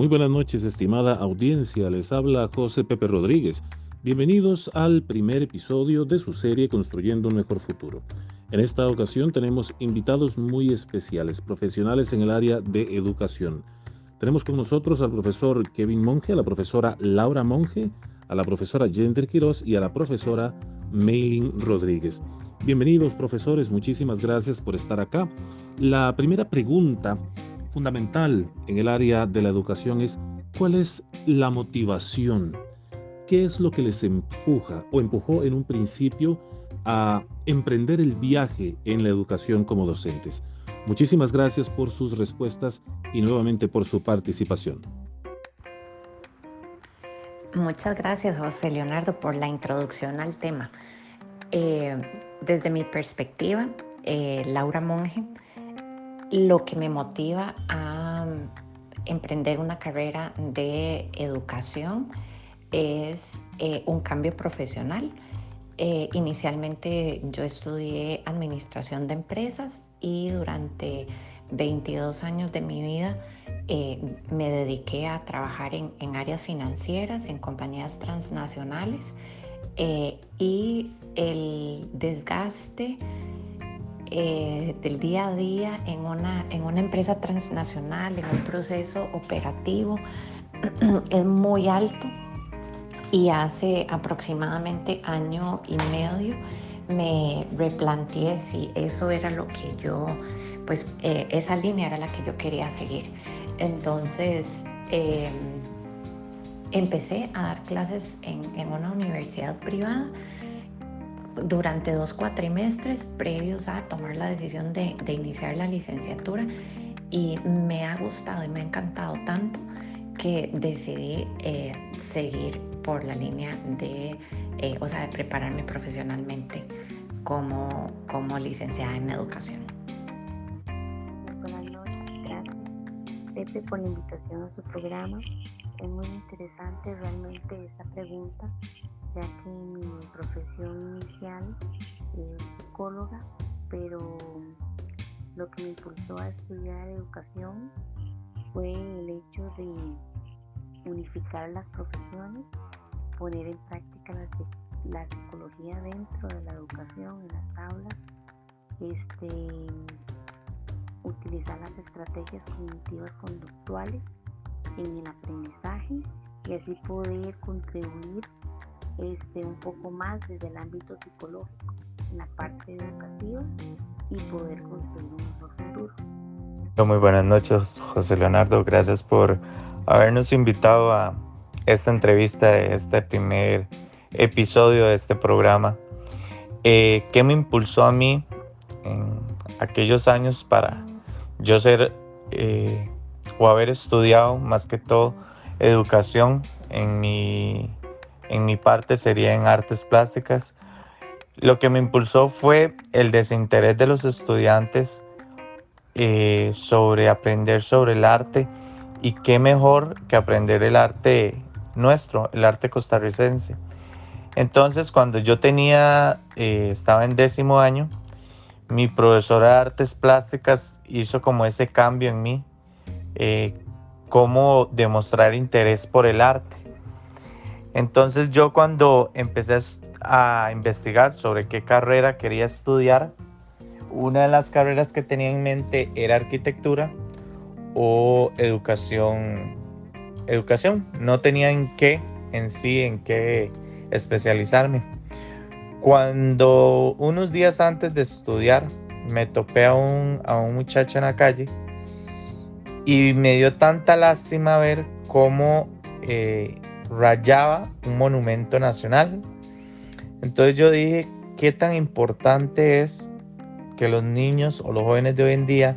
Muy buenas noches, estimada audiencia. Les habla José Pepe Rodríguez. Bienvenidos al primer episodio de su serie Construyendo un Mejor Futuro. En esta ocasión tenemos invitados muy especiales, profesionales en el área de educación. Tenemos con nosotros al profesor Kevin Monge, a la profesora Laura Monge, a la profesora Jender Quiroz y a la profesora Maylin Rodríguez. Bienvenidos profesores, muchísimas gracias por estar acá. La primera pregunta fundamental en el área de la educación es cuál es la motivación, qué es lo que les empuja o empujó en un principio a emprender el viaje en la educación como docentes. Muchísimas gracias por sus respuestas y nuevamente por su participación. Muchas gracias, José Leonardo, por la introducción al tema. Eh, desde mi perspectiva, eh, Laura Monge, lo que me motiva a emprender una carrera de educación es eh, un cambio profesional. Eh, inicialmente yo estudié administración de empresas y durante 22 años de mi vida eh, me dediqué a trabajar en, áreas financieras, en compañías transnacionales y el desgaste eh, del día a día en una, en una empresa transnacional, en un proceso operativo, es muy alto y hace aproximadamente año y medio me replanteé si eso era lo que yo, pues eh, esa línea era la que yo quería seguir. Entonces em, empecé a dar clases en, en una universidad privada durante dos cuatrimestres previos a tomar la decisión de, iniciar la licenciatura y me ha gustado y me ha encantado tanto que decidí eh, seguir por la línea de, eh, o sea, de prepararme profesionalmente como, como licenciada en educación. Buenas noches, gracias Pepe por la invitación a su programa. Es muy interesante realmente esa pregunta ya que mi profesión inicial es psicóloga, pero lo que me impulsó a estudiar educación fue el hecho de unificar las profesiones, poner en práctica la, psicología dentro de la educación, en las aulas, este, utilizar las estrategias cognitivas conductuales en el aprendizaje y así poder contribuir este, un poco más desde el ámbito psicológico, en la parte educativa y poder construir un mejor futuro. Muy buenas noches, José Leonardo. Gracias por habernos invitado a esta entrevista, este primer episodio de este programa. Eh, ¿Qué me impulsó a mí en aquellos años para yo ser eh, o haber estudiado más que todo educación en mi en mi parte sería en artes plásticas. Lo que me impulsó fue el desinterés de los estudiantes eh, sobre aprender sobre el arte y qué mejor que aprender el arte nuestro, el arte costarricense. Entonces cuando yo tenía, eh, estaba en décimo año, mi profesora de artes plásticas hizo como ese cambio en mí, eh, cómo demostrar interés por el arte. Entonces yo cuando empecé a investigar sobre qué carrera quería estudiar, una de las carreras que tenía en mente era arquitectura o educación. Educación, no tenía en qué, en sí, en qué especializarme. Cuando unos días antes de estudiar me topé a un, a un muchacho en la calle y me dio tanta lástima ver cómo eh, rayaba un monumento nacional. Entonces yo dije, ¿qué tan importante es que los niños o los jóvenes de hoy en día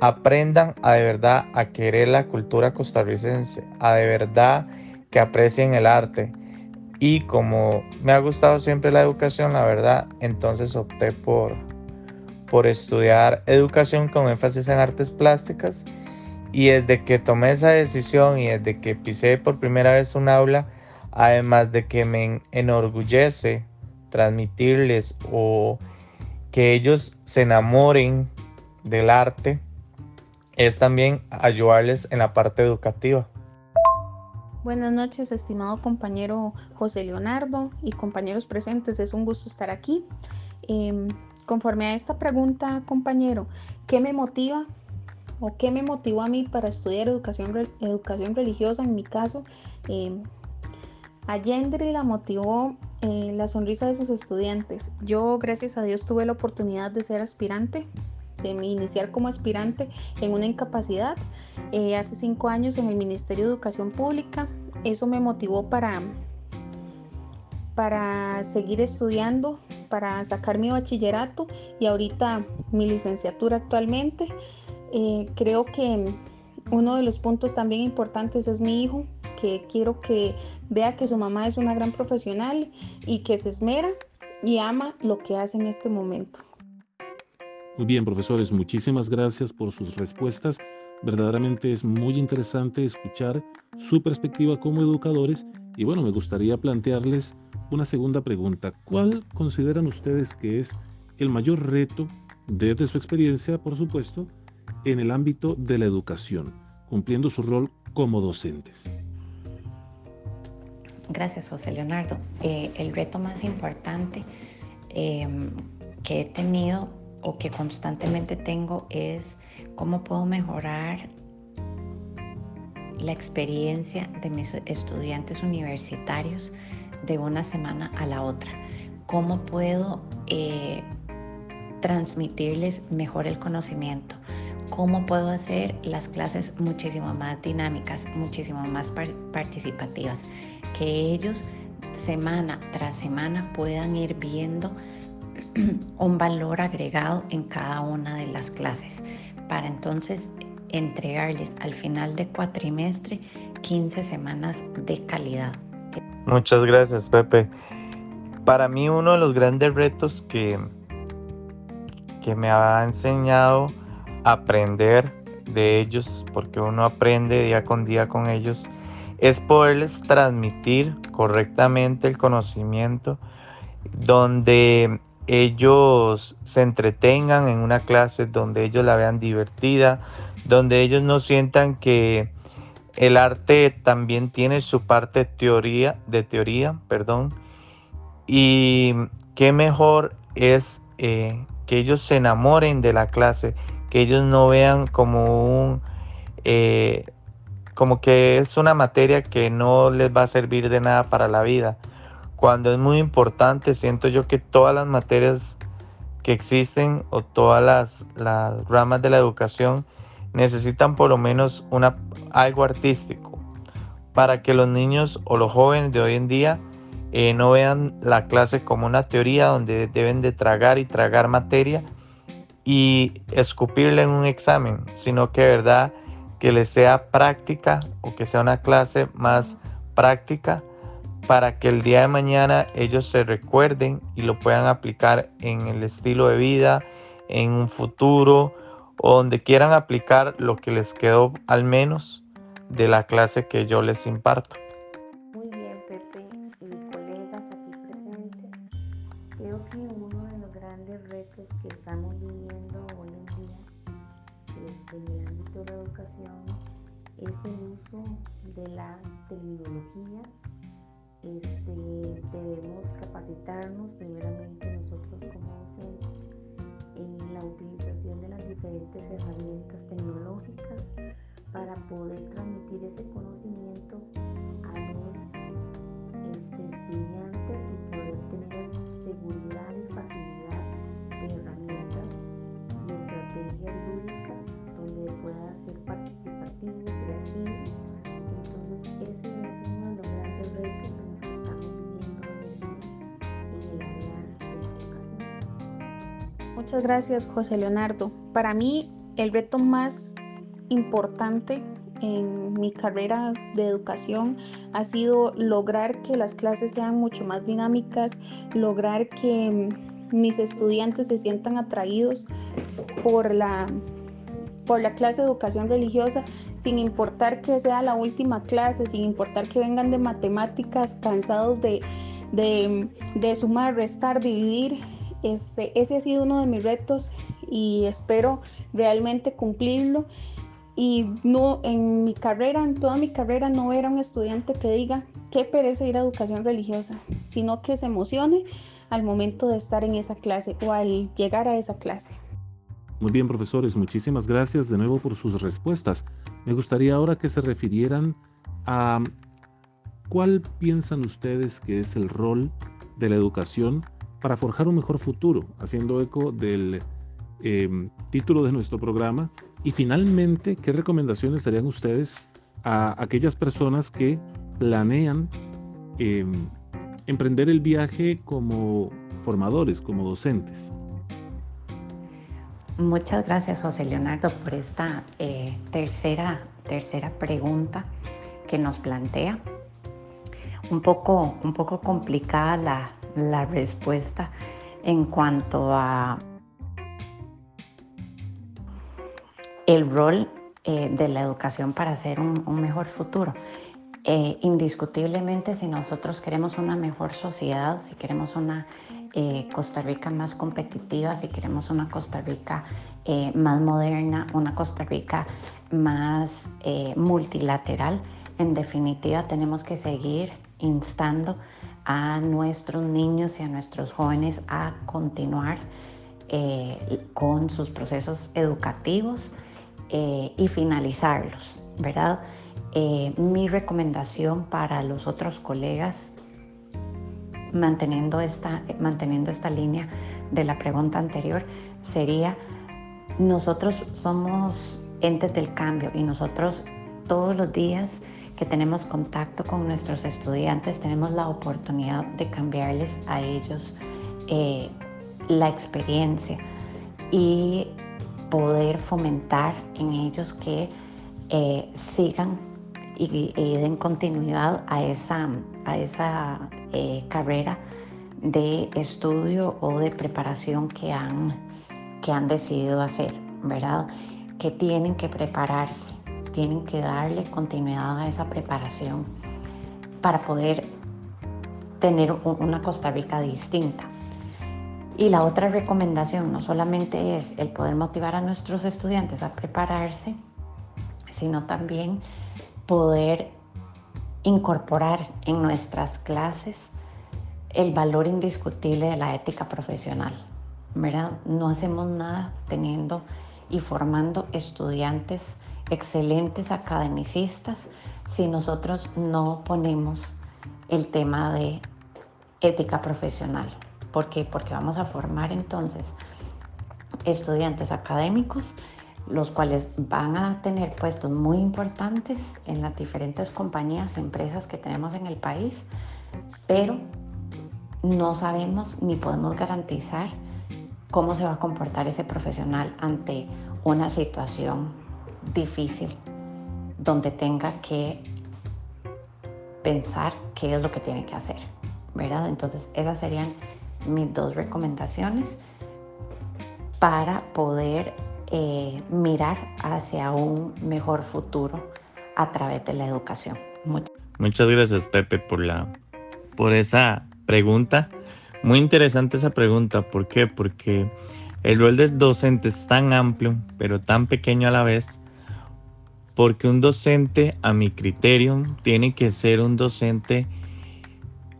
aprendan a de verdad a querer la cultura costarricense, a de verdad que aprecien el arte? Y como me ha gustado siempre la educación, la verdad, entonces opté por, por estudiar educación con énfasis en artes plásticas y desde que tomé esa decisión y desde que pisé por primera vez un aula, además de que me enorgullece transmitirles o que ellos se enamoren del arte, es también ayudarles en la parte educativa. Buenas noches, estimado compañero José Leonardo y compañeros presentes. Es un gusto estar aquí. Em, conforme a esta pregunta, compañero, ¿qué me motiva o qué me motivó a mí para estudiar educación, religiosa? En mi caso, eh, a Yendri la motivó eh, la sonrisa de sus estudiantes. Yo, gracias a Dios, tuve la oportunidad de ser aspirante, de iniciar como aspirante en una incapacidad eh, hace cinco años en el Ministerio de Educación Pública. Eso me motivó para, para seguir estudiando, para sacar mi bachillerato y ahorita mi licenciatura actualmente. Eh, creo que uno de los puntos también importantes es mi hijo, que quiero que vea que su mamá es una gran profesional y que se esmera y ama lo que hace en este momento. Muy bien, profesores, muchísimas gracias por sus respuestas. Verdaderamente es muy interesante escuchar su perspectiva como educadores y bueno, me gustaría plantearles una segunda pregunta. ¿Cuál consideran ustedes que es el mayor reto desde su experiencia, por supuesto, en el ámbito de la educación, cumpliendo su rol como docentes? Gracias, José Leonardo. Eh, el reto más importante em, que he tenido o que constantemente tengo es cómo puedo mejorar la experiencia de mis estudiantes universitarios de una semana a la otra. Cómo puedo eh, transmitirles mejor el conocimiento cómo puedo hacer las clases muchísimo más dinámicas, muchísimo más participativas, que ellos semana tras semana puedan ir viendo un valor agregado en cada una de las clases, para entonces entregarles al final de cuatrimestre 15 semanas de calidad. Muchas gracias, Pepe. Para mí uno de los grandes retos que, que me ha enseñado aprender de ellos, porque uno aprende día con día con ellos, es poderles transmitir correctamente el conocimiento donde ellos se entretengan en una clase, donde ellos la vean divertida, donde ellos no sientan que el arte también tiene su parte teoría, de teoría, perdón, y qué mejor es eh, que ellos se enamoren de la clase, que ellos no vean como un eh, como que es una materia que no les va a servir de nada para la vida. Cuando es muy importante, siento yo que todas las materias que existen o todas las, ramas de la educación necesitan por lo menos una, algo artístico para que los niños o los jóvenes de hoy en día eh, no vean la clase como una teoría donde deben de tragar y tragar materia y escupirle en un examen, sino que verdad que le sea práctica o que sea una clase más práctica para que el día de mañana ellos se recuerden y lo puedan aplicar en el estilo de vida, en un futuro o donde quieran aplicar lo que les quedó al menos de la clase que yo les imparto. Primeramente nosotros como docentes en la utilización de las diferentes herramientas tecnológicas para poder transmitir ese conocimiento Muchas gracias, José Leonardo. Para mí, el reto más importante en mi carrera de educación ha sido lograr que las clases sean mucho más dinámicas, lograr que mis estudiantes se sientan atraídos por la por la clase de educación religiosa, sin importar que sea la última clase, sin importar que vengan de matemáticas cansados de, de, de sumar, restar, dividir, ese, ese ha sido uno de mis retos y espero realmente cumplirlo y no en mi carrera, en toda mi carrera no era un estudiante que diga qué perece ir a educación religiosa, sino que se emocione al momento de estar en esa clase o al llegar a esa clase. Muy bien, profesores, muchísimas gracias de nuevo por sus respuestas. Me gustaría ahora que se refirieran a cuál piensan ustedes que es el rol de la educación para forjar un mejor futuro, haciendo eco del em, título de nuestro programa. Y finalmente, ¿qué recomendaciones darían ustedes a aquellas personas que planean em, emprender el viaje como formadores, como docentes? Muchas gracias, José Leonardo, por esta eh, tercera, tercera pregunta que nos plantea. Un poco, un poco complicada la, la respuesta en cuanto a el rol eh, de la educación para hacer un, mejor futuro. Eh, indiscutiblemente, si nosotros queremos una mejor sociedad, si queremos una eh, Costa Rica más competitiva, si queremos una Costa Rica más moderna, una Costa Rica más multilateral, en definitiva tenemos que seguir instando a nuestros niños y a nuestros jóvenes a continuar eh, con sus procesos educativos eh, y finalizarlos, ¿verdad? Eh, mi recomendación para los otros colegas, manteniendo esta, manteniendo esta línea de la pregunta anterior, sería, nosotros somos entes del cambio y nosotros todos los días que tenemos contacto con nuestros estudiantes, tenemos la oportunidad de cambiarles a ellos eh, la experiencia y poder fomentar en ellos que eh, sigan y, den continuidad a esa, a esa eh, carrera de estudio o de preparación que han, que han decidido hacer, ¿verdad? Que tienen que prepararse tienen que darle continuidad a esa preparación para poder tener una Costa Rica distinta. Y la otra recomendación no solamente es el poder motivar a nuestros estudiantes a prepararse, sino también poder incorporar en nuestras clases el valor indiscutible de la ética profesional. ¿verdad? No hacemos nada teniendo y formando estudiantes excelentes academicistas si nosotros no ponemos el tema de ética profesional. ¿Por qué? Porque vamos a formar entonces estudiantes académicos, los cuales van a tener puestos muy importantes en las diferentes compañías empresas que tenemos en el país, pero no sabemos ni podemos garantizar cómo se va a comportar ese profesional ante una situación difícil donde tenga que pensar qué es lo que tiene que hacer, ¿verdad? Entonces esas serían mis dos recomendaciones para poder eh, mirar hacia un mejor futuro a través de la educación. Muchas, gracias Pepe por, la, por esa pregunta. Muy interesante esa pregunta. ¿Por qué? Porque el rol del docente es tan amplio, pero tan pequeño a la vez, porque un docente, a mi criterio, tiene que ser un docente,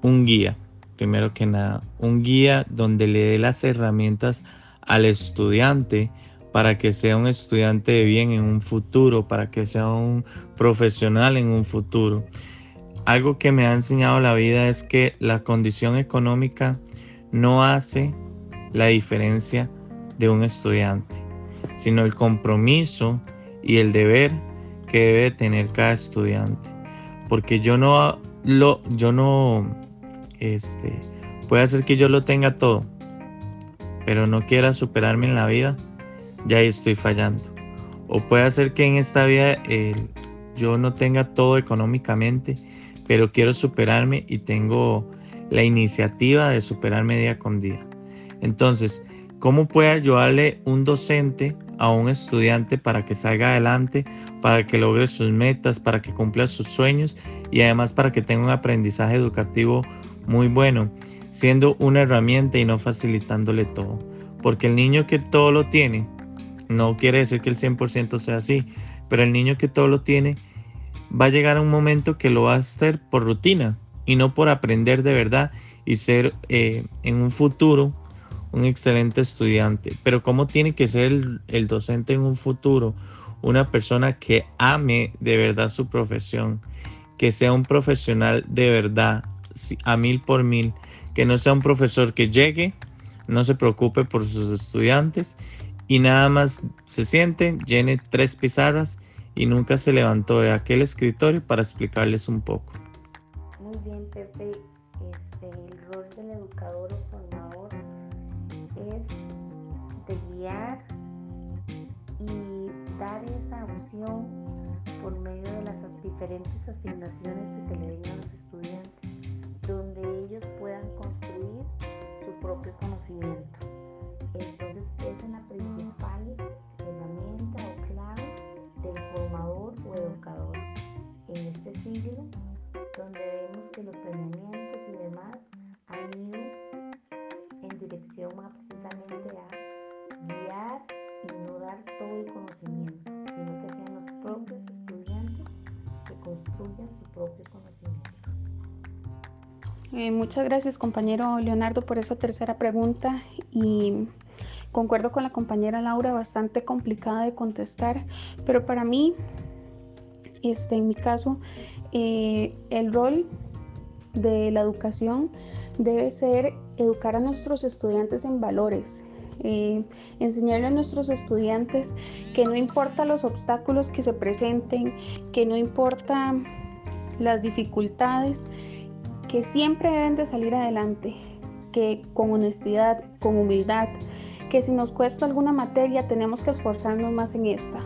un guía, primero que nada, un guía donde le dé las herramientas al estudiante para que sea un estudiante de bien en un futuro, para que sea un profesional en un futuro. Algo que me ha enseñado la vida es que la condición económica no hace la diferencia de un estudiante, sino el compromiso y el deber que debe tener cada estudiante. Porque yo no lo, yo no, este, puede hacer que yo lo tenga todo, pero no quiera superarme en la vida, ya ahí estoy fallando. O puede hacer que en esta vida eh, yo no tenga todo económicamente, pero quiero superarme y tengo la iniciativa de superarme día con día. Entonces, ¿cómo puede ayudarle un docente a un estudiante para que salga adelante, para que logre sus metas, para que cumpla sus sueños y además para que tenga un aprendizaje educativo muy bueno, siendo una herramienta y no facilitándole todo. Porque el niño que todo lo tiene, no quiere decir que el 100% sea así, pero el niño que todo lo tiene va a llegar a un momento que lo va a hacer por rutina y no por aprender de verdad y ser eh, en un futuro un excelente estudiante. Pero ¿cómo tiene que ser el, docente en un futuro? Una persona que ame de verdad su profesión, que sea un profesional de verdad, a mil por mil, que no sea un profesor que llegue, no se preocupe por sus estudiantes y nada más se siente, llene tres pizarras y nunca se levantó de aquel escritorio para explicarles un poco. Diferentes asignaciones que se le den a los estudiantes, donde ellos puedan construir su propio conocimiento. Entonces, esa es la principal herramienta o clave del formador o educador en este siglo, Eh, muchas gracias compañero Leonardo por esa tercera pregunta. Y concuerdo con la compañera Laura, bastante complicada de contestar, pero para mí, este, en mi caso, eh, el rol de la educación debe ser educar a nuestros estudiantes en valores, eh, enseñarle a nuestros estudiantes que no importa los obstáculos que se presenten, que no importa las dificultades, que siempre deben de salir adelante, que con honestidad, con humildad, que si nos cuesta alguna materia tenemos que esforzarnos más en esta,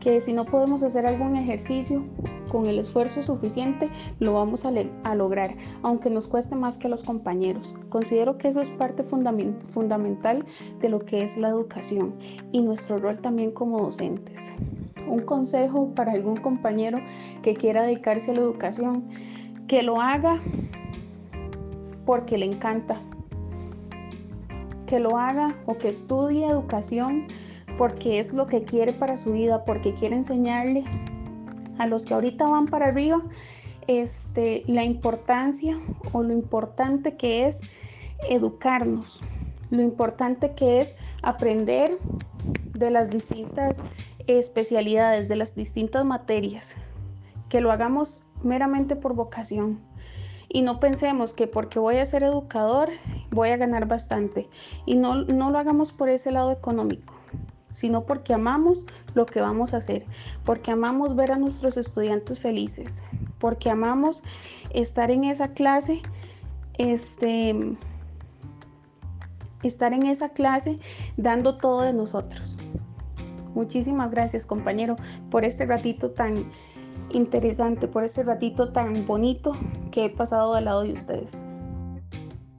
que si no podemos hacer algún ejercicio con el esfuerzo suficiente lo vamos a, lograr, aunque nos cueste más que los compañeros. Considero que eso es parte fundamental de lo que es la educación y nuestro rol también como docentes. Un consejo para algún compañero que quiera dedicarse a la educación, que lo haga porque le encanta, que lo haga o que estudie educación porque es lo que quiere para su vida, porque quiere enseñarle a los que ahorita van para arriba este, la importancia o lo importante que es educarnos, lo importante que es aprender de las distintas especialidades, de las distintas materias, que lo hagamos meramente por vocación y no pensemos que porque voy a ser educador voy a ganar bastante y no, no lo hagamos por ese lado económico sino porque amamos lo que vamos a hacer, porque amamos ver a nuestros estudiantes felices, porque amamos estar en esa clase, este, estar en esa clase dando todo de nosotros. Muchísimas gracias compañero por este ratito tan interesante, por este ratito tan bonito que he pasado al lado de ustedes.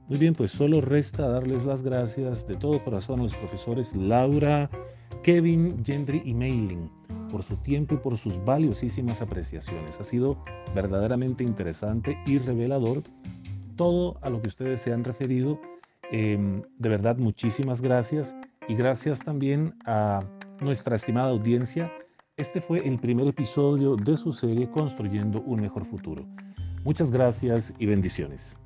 Muy bien, pues solo resta darles las gracias de todo corazón a los profesores Laura, Kevin, Gendry y Mailing por su tiempo y por sus valiosísimas apreciaciones. Ha sido verdaderamente interesante y revelador todo a lo que ustedes se han referido. Em, de verdad, muchísimas gracias y gracias también a nuestra estimada audiencia este fue el primer episodio de su serie Construyendo un mejor futuro. Muchas gracias y bendiciones.